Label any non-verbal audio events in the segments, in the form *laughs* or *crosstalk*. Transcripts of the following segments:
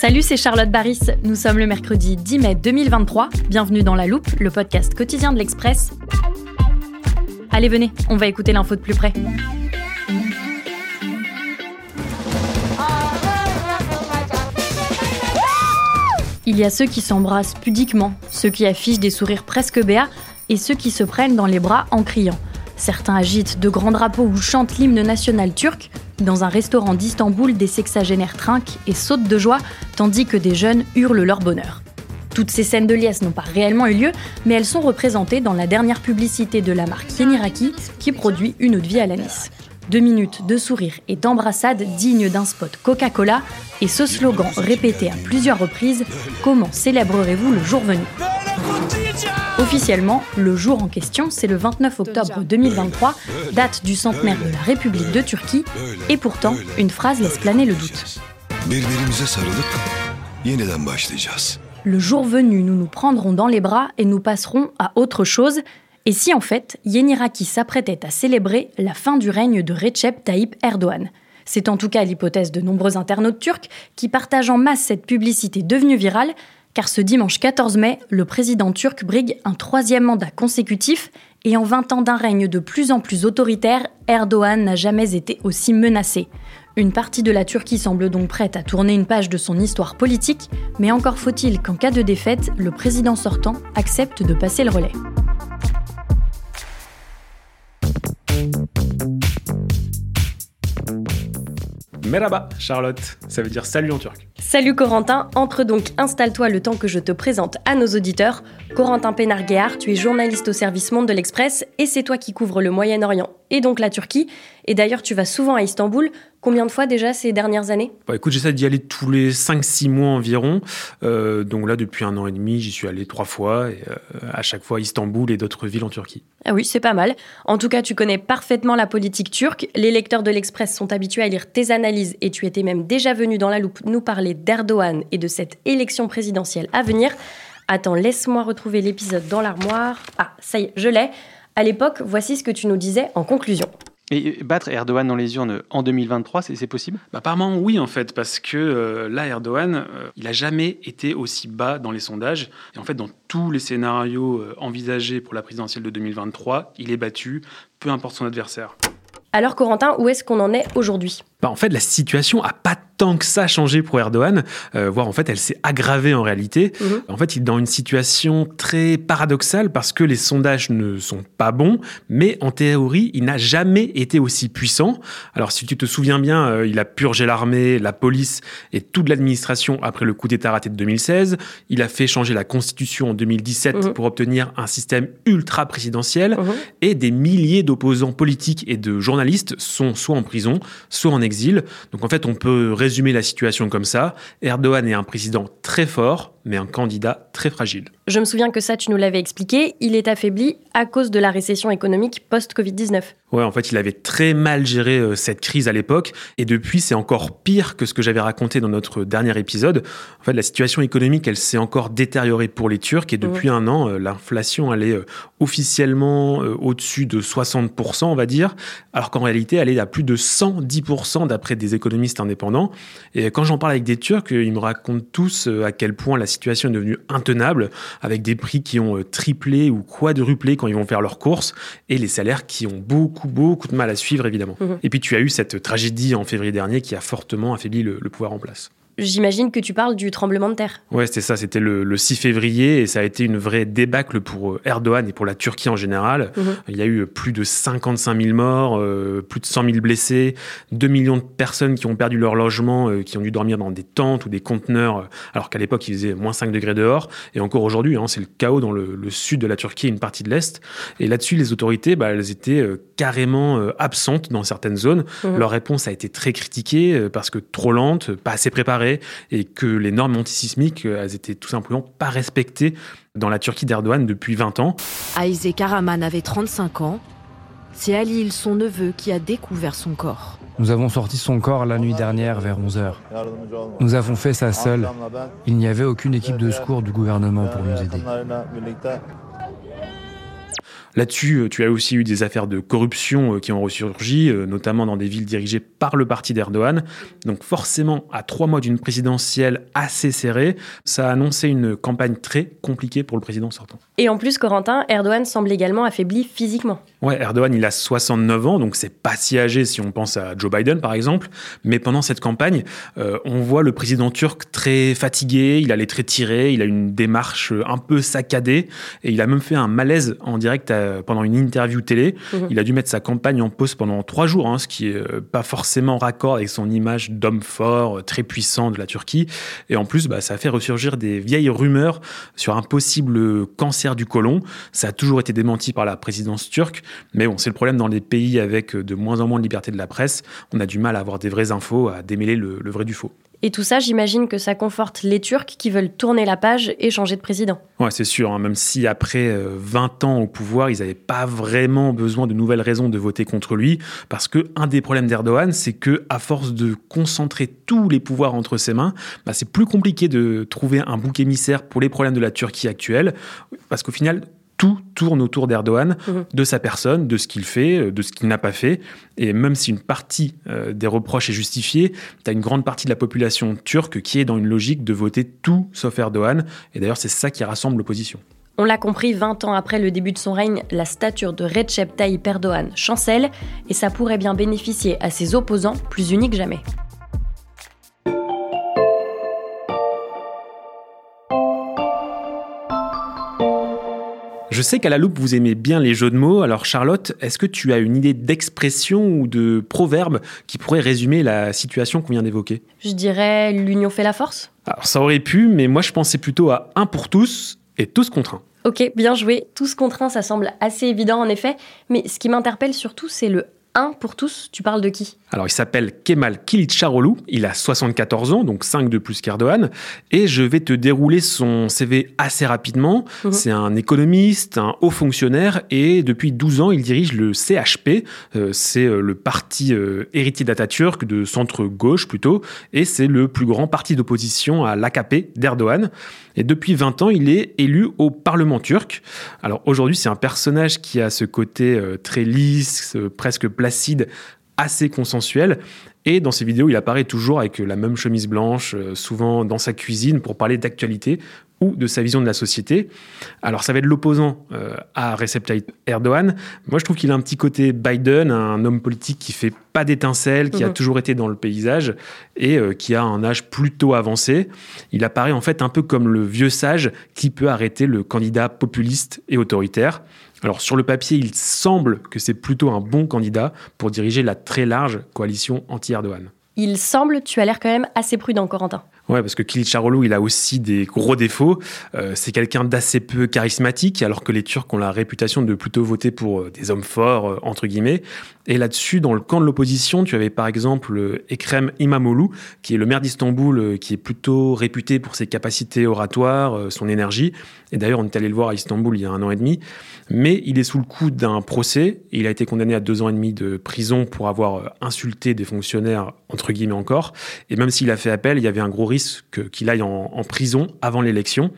Salut, c'est Charlotte Baris. Nous sommes le mercredi 10 mai 2023. Bienvenue dans La Loupe, le podcast quotidien de l'Express. Allez, venez, on va écouter l'info de plus près. Il y a ceux qui s'embrassent pudiquement, ceux qui affichent des sourires presque béats et ceux qui se prennent dans les bras en criant. Certains agitent de grands drapeaux ou chantent l'hymne national turc. Dans un restaurant d'Istanbul, des sexagénaires trinquent et sautent de joie, tandis que des jeunes hurlent leur bonheur. Toutes ces scènes de liesse n'ont pas réellement eu lieu, mais elles sont représentées dans la dernière publicité de la marque Yeniraki, qui produit une eau de vie à l'anis. Deux minutes de sourire et d'embrassade dignes d'un spot Coca-Cola, et ce slogan répété à plusieurs reprises Comment célébrerez-vous le jour venu? Officiellement, le jour en question, c'est le 29 octobre 2023, date du centenaire de la République de Turquie, et pourtant, une phrase laisse planer le doute. Le jour venu, nous nous prendrons dans les bras et nous passerons à autre chose. Et si en fait, Yeniraki s'apprêtait à célébrer la fin du règne de Recep Tayyip Erdogan C'est en tout cas l'hypothèse de nombreux internautes turcs qui partagent en masse cette publicité devenue virale, car ce dimanche 14 mai, le président turc brigue un troisième mandat consécutif et en 20 ans d'un règne de plus en plus autoritaire, Erdogan n'a jamais été aussi menacé. Une partie de la Turquie semble donc prête à tourner une page de son histoire politique, mais encore faut-il qu'en cas de défaite, le président sortant accepte de passer le relais. Merhaba, Charlotte. Ça veut dire salut en turc. Salut Corentin, entre donc, installe-toi le temps que je te présente à nos auditeurs. Corentin Pénarguéard, tu es journaliste au service Monde de l'Express et c'est toi qui couvres le Moyen-Orient et donc la Turquie. Et d'ailleurs, tu vas souvent à Istanbul. Combien de fois déjà ces dernières années Bah, écoute, j'essaie d'y aller tous les 5-6 mois environ. Euh, donc là, depuis un an et demi, j'y suis allé trois fois. Et, euh, à chaque fois, Istanbul et d'autres villes en Turquie. Ah oui, c'est pas mal. En tout cas, tu connais parfaitement la politique turque. Les lecteurs de l'Express sont habitués à lire tes analyses et tu étais même déjà venu dans la loupe nous parler d'Erdogan et de cette élection présidentielle à venir. Attends, laisse-moi retrouver l'épisode dans l'armoire. Ah, ça y est, je l'ai. À l'époque, voici ce que tu nous disais en conclusion. Et battre Erdogan dans les urnes en 2023, c'est possible? Bah, apparemment, oui, en fait, parce que euh, là, Erdogan, euh, il a jamais été aussi bas dans les sondages. Et en fait, dans tous les scénarios euh, envisagés pour la présidentielle de 2023, il est battu, peu importe son adversaire. Alors Corentin, où est-ce qu'on en est aujourd'hui? Bah, en fait, la situation a pas tant que ça changé pour Erdogan, euh, voire en fait, elle s'est aggravée en réalité. Mhm. En fait, il est dans une situation très paradoxale parce que les sondages ne sont pas bons, mais en théorie, il n'a jamais été aussi puissant. Alors, si tu te souviens bien, euh, il a purgé l'armée, la police et toute l'administration après le coup d'État raté de 2016. Il a fait changer la constitution en 2017 Mhm. pour obtenir un système ultra présidentiel Mhm. et des milliers d'opposants politiques et de journalistes sont soit en prison, soit en exil. Donc en fait, on peut résumer la situation comme ça. Erdogan est un président très fort, mais un candidat très fragile. Je me souviens que ça, tu nous l'avais expliqué, il est affaibli à cause de la récession économique post-Covid-19. Ouais, en fait, il avait très mal géré euh, cette crise à l'époque, et depuis, c'est encore pire que ce que j'avais raconté dans notre dernier épisode. En fait, la situation économique, elle s'est encore détériorée pour les Turcs, et depuis un an, euh, l'inflation, elle est euh, officiellement au-dessus de 60%, on va dire, alors qu'en réalité, elle est à plus de 110% d'après des économistes indépendants. Et quand j'en parle avec des Turcs, ils me racontent tous à quel point la situation est devenue intenable, avec des prix qui ont triplé ou quadruplé quand ils vont faire leurs courses, et les salaires qui ont beaucoup beaucoup, de mal à suivre, évidemment. Mhm. Et puis tu as eu cette tragédie en février dernier qui a fortement affaibli le pouvoir en place. J'imagine que tu parles du tremblement de terre. Ouais, c'était ça. C'était le, 6 février et ça a été une vraie débâcle pour euh, Erdogan et pour la Turquie en général. Mhm. Il y a eu plus de 55 000 morts, euh, plus de 100 000 blessés, 2 millions de personnes qui ont perdu leur logement, euh, qui ont dû dormir dans des tentes ou des conteneurs, alors qu'à l'époque il faisait moins 5 degrés dehors. Et encore aujourd'hui, hein, c'est le chaos dans le, sud de la Turquie et une partie de l'est. Et là-dessus, les autorités, bah, elles étaient carrément absentes dans certaines zones. Mhm. Leur réponse a été très critiquée parce que trop lente, pas assez préparée et que les normes antisismiques, euh, elles étaient tout simplement pas respectées dans la Turquie d'Erdogan depuis 20 ans. Aïzé Karaman avait 35 ans. C'est Halil, son neveu, qui a découvert son corps. Nous avons sorti son corps la nuit dernière vers 11h. Nous avons fait ça seul. Il n'y avait aucune équipe de secours du gouvernement pour nous aider. Là-dessus, euh, tu as aussi eu des affaires de corruption euh, qui ont ressurgi, euh, notamment dans des villes dirigées par le parti d'Erdogan. Donc forcément, à trois mois d'une présidentielle assez serrée, ça a annoncé une campagne très compliquée pour le président sortant. Et en plus, Corentin, Erdogan semble également affaibli physiquement. Ouais, Erdogan, il a 69 ans, donc c'est pas si âgé si on pense à Joe Biden, par exemple. Mais pendant cette campagne, on voit le président turc très fatigué, il a les traits tirés, il a une démarche un peu saccadée, et il a même fait un malaise en direct à euh, pendant une interview télé. Mhm. Il a dû mettre sa campagne en pause pendant trois jours, hein, ce qui est euh, pas forcément raccord avec son image d'homme fort, euh, très puissant de la Turquie. Et en plus, bah, ça a fait ressurgir des vieilles rumeurs sur un possible cancer du côlon. Ça a toujours été démenti par la présidence turque, mais bon, c'est le problème dans les pays avec de moins en moins de liberté de la presse. On a du mal à avoir des vraies infos, à démêler le vrai du faux. Et tout ça, j'imagine que ça conforte les Turcs qui veulent tourner la page et changer de président. Ouais, c'est sûr. Hein. même si après 20 euh, ans au pouvoir, ils n'avaient pas vraiment besoin de nouvelles raisons de voter contre lui, parce que un des problèmes d'Erdogan, c'est que à force de concentrer tous les pouvoirs entre ses mains, bah, c'est plus compliqué de trouver un bouc émissaire pour les problèmes de la Turquie actuelle, parce qu'au final, tout tourne autour d'Erdogan, mhm. de sa personne, de ce qu'il fait, euh, de ce qu'il n'a pas fait. Et même si une partie euh, des reproches est justifiée, tu as une grande partie de la population turque qui est dans une logique de voter tout sauf Erdogan. Et d'ailleurs, c'est ça qui rassemble l'opposition. On l'a compris, 20 ans après le début de son règne, la stature de Recep Tayyip Erdogan chancelle et ça pourrait bien bénéficier à ses opposants plus unis que jamais. Je sais qu'à la loupe, vous aimez bien les jeux de mots. Alors Charlotte, est-ce que tu as une idée d'expression ou de proverbe qui pourrait résumer la situation qu'on vient d'évoquer? Je dirais l'union fait la force. Alors ça aurait pu, mais moi je pensais plutôt à un pour tous et tous contre un. Ok, bien joué. Tous contre un, ça semble assez évident en effet. Mais ce qui m'interpelle surtout, c'est le un pour tous, tu parles de qui? Alors il s'appelle Kemal Kilicdaroglu, il a 74 ans, donc 5 de plus qu'Erdogan, et je vais te dérouler son CV assez rapidement. Mhm. C'est un économiste, un haut fonctionnaire, et depuis 12 ans il dirige le CHP, euh, c'est euh, le parti euh, héritier d'Atatürk, de centre-gauche plutôt, et c'est le plus grand parti d'opposition à l'AKP d'Erdogan. Et depuis 20 ans, il est élu au Parlement turc. Alors aujourd'hui, c'est un personnage qui a ce côté très lisse, presque placide, assez consensuel. Et dans ses vidéos, il apparaît toujours avec la même chemise blanche, euh, souvent dans sa cuisine, pour parler d'actualité ou de sa vision de la société. Alors ça va être l'opposant euh, à Recep Tayyip Erdogan. Moi je trouve qu'il a un petit côté Biden, un homme politique qui fait pas d'étincelles, qui a mhm. toujours été dans le paysage et euh, qui a un âge plutôt avancé. Il apparaît en fait un peu comme le vieux sage qui peut arrêter le candidat populiste et autoritaire. Alors sur le papier, il semble que c'est plutôt un bon candidat pour diriger la très large coalition anti-Erdogan. Il semble, tu as l'air quand même assez prudent, Corentin. Ouais, parce que Kilicdaroglu, il a aussi des gros défauts. Euh, c'est quelqu'un d'assez peu charismatique, alors que les Turcs ont la réputation de plutôt voter pour euh, des hommes forts, euh, entre guillemets. Et là-dessus, dans le camp de l'opposition, tu avais par exemple Ekrem Imamoglu, qui est le maire d'Istanbul, qui est plutôt réputé pour ses capacités oratoires, son énergie. Et d'ailleurs, on est allé le voir à Istanbul il y a un an et demi. Mais il est sous le coup d'un procès. Il a été condamné à deux ans et demi de prison pour avoir insulté des fonctionnaires, entre guillemets encore. Et même s'il a fait appel, il y avait un gros risque qu'il aille en, prison avant l'élection.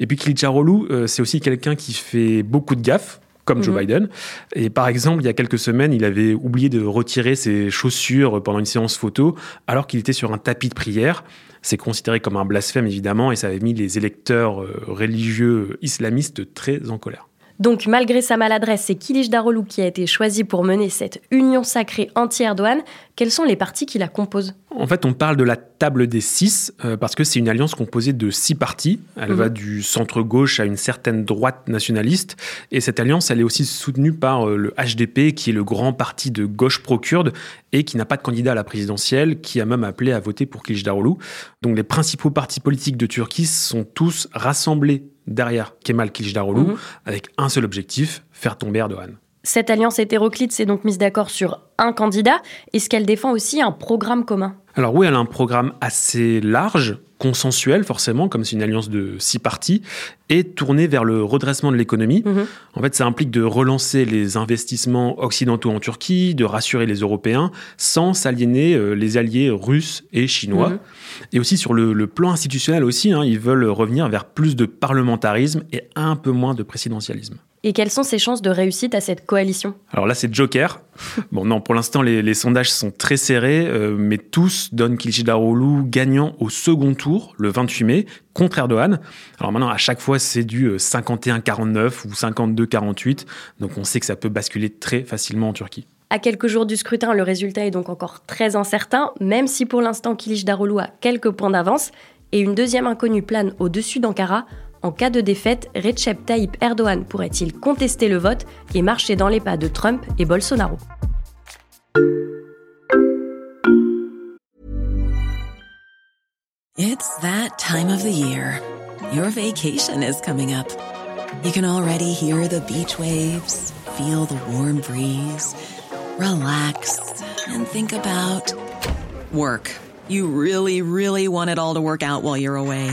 Et puis Kılıçdaroğlu, euh, c'est aussi quelqu'un qui fait beaucoup de gaffes comme Joe mhm. Biden. Et par exemple, il y a quelques semaines, il avait oublié de retirer ses chaussures pendant une séance photo alors qu'il était sur un tapis de prière. C'est considéré comme un blasphème, évidemment, et ça avait mis les électeurs euh, religieux islamistes très en colère. Donc, malgré sa maladresse, c'est Kilish Darolou qui a été choisi pour mener cette union sacrée anti-Erdogan. Quels sont les partis qui la composent En fait, on parle de la table des six euh, parce que c'est une alliance composée de six partis. Elle va mhm. du centre-gauche à une certaine droite nationaliste. Et cette alliance, elle est aussi soutenue par euh, le HDP, qui est le grand parti de gauche pro-kurde et qui n'a pas de candidat à la présidentielle, qui a même appelé à voter pour Kılıçdaroğlu. Donc, les principaux partis politiques de Turquie sont tous rassemblés derrière Kemal Kılıçdaroğlu mhm. avec un seul objectif, faire tomber Erdogan. Cette alliance hétéroclite s'est donc mise d'accord sur un candidat. Est-ce qu'elle défend aussi un programme commun? Alors oui, elle a un programme assez large, consensuel forcément, comme c'est une alliance de six partis, et tournée vers le redressement de l'économie. Mhm. En fait, ça implique de relancer les investissements occidentaux en Turquie, de rassurer les Européens, sans s'aliéner euh, les alliés russes et chinois. Mhm. Et aussi sur le, plan institutionnel aussi, hein, ils veulent revenir vers plus de parlementarisme et un peu moins de présidentialisme. Et quelles sont ses chances de réussite à cette coalition? Alors là, c'est Joker. *laughs* bon, non, pour l'instant, les, sondages sont très serrés, euh, mais tous donnent Kılıçdaroğlu gagnant au second tour, le 28 mai, contre Erdogan. Alors maintenant, à chaque fois, c'est du 51-49 euh, ou 52-48, donc on sait que ça peut basculer très facilement en Turquie. À quelques jours du scrutin, le résultat est donc encore très incertain, même si pour l'instant Kılıçdaroğlu a quelques points d'avance et une deuxième inconnue plane au-dessus d'Ankara. En cas de défaite, Recep Tayyip Erdogan pourrait-il contester le vote et marcher dans les pas de Trump et Bolsonaro? It's that time of the year. Your vacation is coming up. You can already hear the beach waves, feel the warm breeze. relax, and think about work. You really, really want it all to work out while you're away.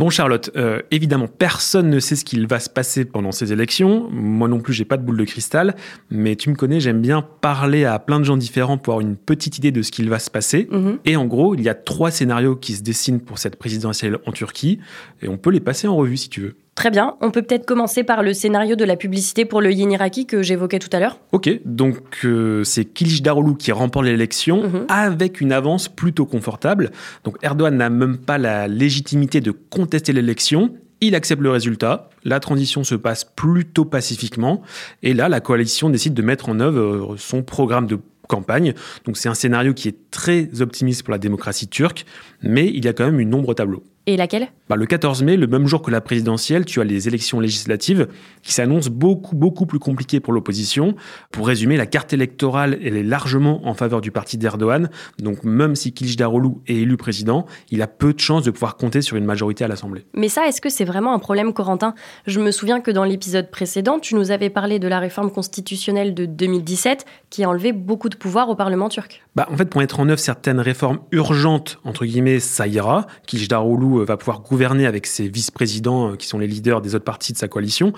Bon Charlotte, euh, évidemment personne ne sait ce qu'il va se passer pendant ces élections. Moi non plus, j'ai pas de boule de cristal, mais tu me connais, j'aime bien parler à plein de gens différents pour avoir une petite idée de ce qu'il va se passer. Mhm. Et en gros, il y a trois scénarios qui se dessinent pour cette présidentielle en Turquie, et on peut les passer en revue si tu veux. Très bien, on peut peut-être commencer par le scénario de la publicité pour le Yin Iraki que j'évoquais tout à l'heure. Ok, donc euh, c'est Kilic Darulu qui remporte l'élection mhm. avec une avance plutôt confortable. Donc Erdogan n'a même pas la légitimité de contester l'élection. Il accepte le résultat, la transition se passe plutôt pacifiquement, et là, la coalition décide de mettre en œuvre euh, son programme de campagne. Donc c'est un scénario qui est très optimiste pour la démocratie turque, mais il y a quand même une ombre au tableau. Et laquelle? Bah, Le 14 mai, le même jour que la présidentielle, tu as les élections législatives qui s'annoncent beaucoup, beaucoup plus compliquées pour l'opposition. Pour résumer, la carte électorale, elle est largement en faveur du parti d'Erdogan. Donc même si Kılıçdaroğlu est élu président, il a peu de chances de pouvoir compter sur une majorité à l'Assemblée. Mais ça, est-ce que c'est vraiment un problème, Corentin? Je me souviens que dans l'épisode précédent, tu nous avais parlé de la réforme constitutionnelle de 2017 qui a enlevé beaucoup de pouvoir au Parlement turc. Bah, en fait, pour mettre en œuvre certaines réformes urgentes, entre guillemets, ça ira. Kılıçdaroğlu euh, va pouvoir gouverner avec ses vice-présidents euh, qui sont les leaders des autres partis de sa coalition.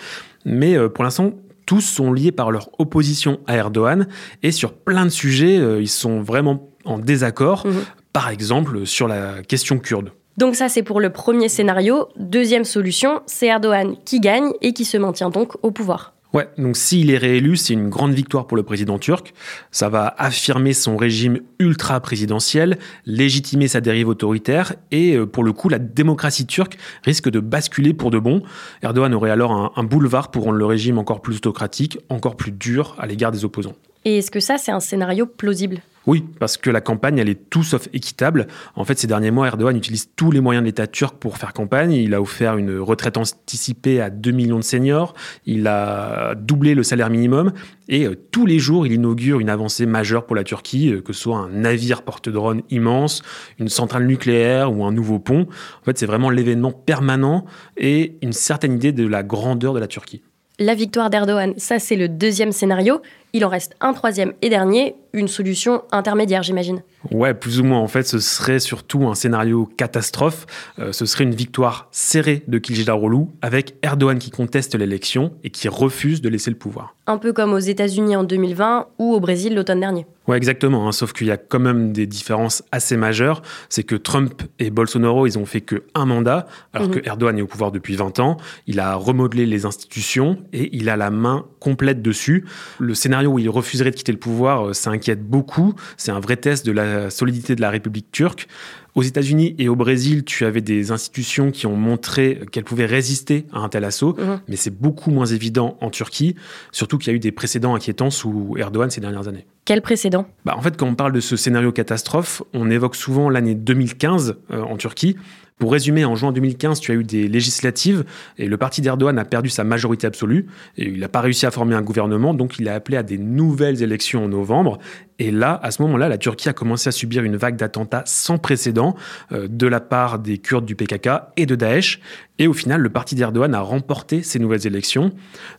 Mais euh, pour l'instant, tous sont liés par leur opposition à Erdogan et sur plein de sujets, ils sont vraiment en désaccord. Mhm. Par exemple, sur la question kurde. Donc ça, c'est pour le premier scénario. Deuxième solution, c'est Erdogan qui gagne et qui se maintient donc au pouvoir. Ouais, donc s'il est réélu, c'est une grande victoire pour le président turc. Ça va affirmer son régime ultra-présidentiel, légitimer sa dérive autoritaire et euh, pour le coup, la démocratie turque risque de basculer pour de bon. Erdogan aurait alors un, un boulevard pour rendre le régime encore plus autocratique, encore plus dur à l'égard des opposants. Et est-ce que ça, c'est un scénario plausible? Oui, parce que la campagne, elle est tout sauf équitable. En fait, ces derniers mois, Erdogan utilise tous les moyens de l'État turc pour faire campagne. Il a offert une retraite anticipée à 2 millions de seniors. Il a doublé le salaire minimum. Et euh, tous les jours, il inaugure une avancée majeure pour la Turquie, euh, que ce soit un navire porte-drone immense, une centrale nucléaire ou un nouveau pont. En fait, c'est vraiment l'événement permanent et une certaine idée de la grandeur de la Turquie. La victoire d'Erdogan, ça c'est le deuxième scénario. Il en reste un troisième et dernier, une solution intermédiaire, j'imagine. Ouais, plus ou moins. En fait, ce serait surtout un scénario catastrophe. Euh, ce serait une victoire serrée de Kılıçdaroğlu avec Erdogan qui conteste l'élection et qui refuse de laisser le pouvoir. Un peu comme aux États-Unis en 2020 ou au Brésil l'automne dernier. Ouais, exactement. Hein, sauf qu'il y a quand même des différences assez majeures. C'est que Trump et Bolsonaro, ils ont fait que un mandat, alors Mhm. que Erdogan est au pouvoir depuis 20 ans. Il a remodelé les institutions et il a la main complète dessus. Le scénario où il refuserait de quitter le pouvoir, euh, ça inquiète beaucoup. C'est un vrai test de la solidité de la République turque. Aux États-Unis et au Brésil, tu avais des institutions qui ont montré qu'elles pouvaient résister à un tel assaut, Mhm. mais c'est beaucoup moins évident en Turquie, surtout qu'il y a eu des précédents inquiétants sous Erdogan ces dernières années. Quel précédent? Bah, en fait, quand on parle de ce scénario catastrophe, on évoque souvent l'année 2015 euh, en Turquie. Pour résumer, en juin 2015, tu as eu des législatives et le parti d'Erdogan a perdu sa majorité absolue et il n'a pas réussi à former un gouvernement, donc il a appelé à des nouvelles élections en novembre. Et là, à ce moment-là, la Turquie a commencé à subir une vague d'attentats sans précédent euh, de la part des Kurdes du PKK et de Daesh. Et au final, le parti d'Erdogan a remporté ces nouvelles élections.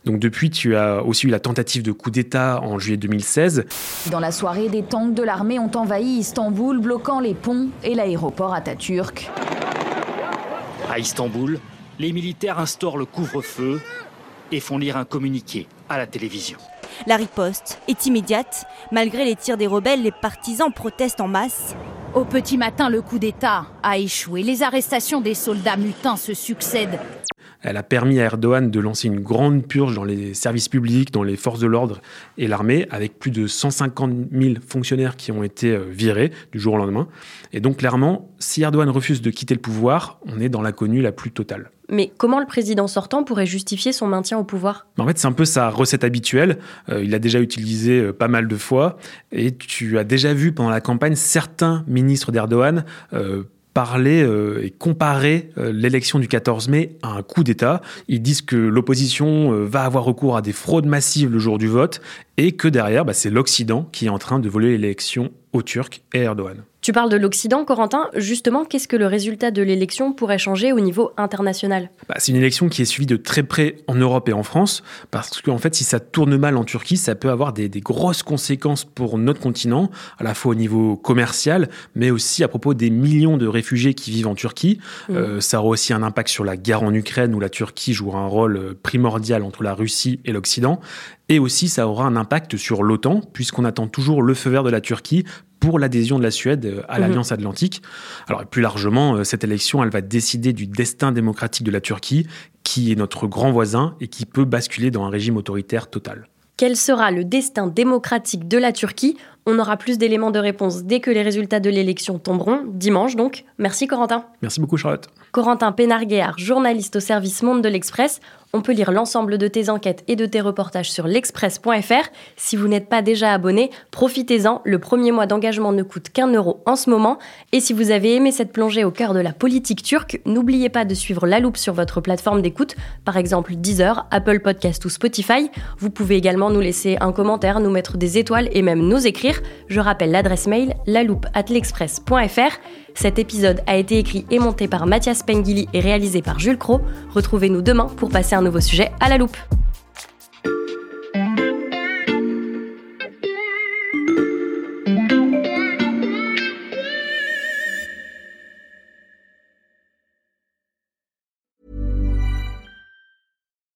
Donc depuis, tu as aussi eu la tentative de coup d'État en juillet 2016. Dans la soirée, des tanks de l'armée ont envahi Istanbul, bloquant les ponts et l'aéroport Atatürk. À Istanbul, les militaires instaurent le couvre-feu et font lire un communiqué à la télévision. La riposte est immédiate. Malgré les tirs des rebelles, les partisans protestent en masse. Au petit matin, le coup d'État a échoué. Les arrestations des soldats mutins se succèdent. Elle a permis à Erdogan de lancer une grande purge dans les services publics, dans les forces de l'ordre et l'armée, avec plus de 150 000 fonctionnaires qui ont été euh, virés du jour au lendemain. Et donc clairement, si Erdogan refuse de quitter le pouvoir, on est dans l'inconnu la plus totale. Mais comment le président sortant pourrait justifier son maintien au pouvoir? En fait, c'est un peu sa recette habituelle. Euh, il l'a déjà utilisé euh, pas mal de fois. Et tu as déjà vu pendant la campagne certains ministres d'Erdogan euh, parler euh, et comparer euh, l'élection du 14 mai à un coup d'État. Ils disent que l'opposition euh, va avoir recours à des fraudes massives le jour du vote et que derrière, bah, c'est l'Occident qui est en train de voler l'élection aux Turcs et à Erdogan. Tu parles de l'Occident, Corentin. Justement, qu'est-ce que le résultat de l'élection pourrait changer au niveau international? Bah, c'est une élection qui est suivie de très près en Europe et en France, parce qu'en fait, si ça tourne mal en Turquie, ça peut avoir des, des grosses conséquences pour notre continent, à la fois au niveau commercial, mais aussi à propos des millions de réfugiés qui vivent en Turquie. Mmh. Euh, ça aura aussi un impact sur la guerre en Ukraine, où la Turquie jouera un rôle euh, primordial entre la Russie et l'Occident. Et aussi, ça aura un impact sur l'OTAN, puisqu'on attend toujours le feu vert de la Turquie pour l'adhésion de la Suède euh, à Mhm. l'Alliance Atlantique. Alors, plus largement, euh, cette élection, elle va décider du destin démocratique de la Turquie, qui est notre grand voisin et qui peut basculer dans un régime autoritaire total. Quel sera le destin démocratique de la Turquie? On aura plus d'éléments de réponse dès que les résultats de l'élection tomberont, dimanche donc. Merci Corentin. Merci beaucoup, Charlotte. Corentin Pénarguéard, journaliste au service Monde de l'Express. On peut lire l'ensemble de tes enquêtes et de tes reportages sur l'express.fr. Si vous n'êtes pas déjà abonné, profitez-en. Le premier mois d'engagement ne coûte qu'un euro en ce moment. Et si vous avez aimé cette plongée au cœur de la politique turque, n'oubliez pas de suivre La Loupe sur votre plateforme d'écoute, par exemple Deezer, Apple Podcast ou Spotify. Vous pouvez également nous laisser un commentaire, nous mettre des étoiles et même nous écrire. Je rappelle l'adresse mail laloupe@l'express.fr. Cet épisode a été écrit et monté par Mathias Pengili et réalisé par Jules Cro. Retrouvez-nous demain pour passer un nouveau sujet à la loupe.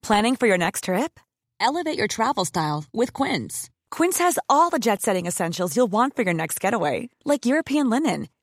Planning for your next trip? Elevate your travel style with Quince. Quince has all the jet setting essentials you'll want for your next getaway, like European linen,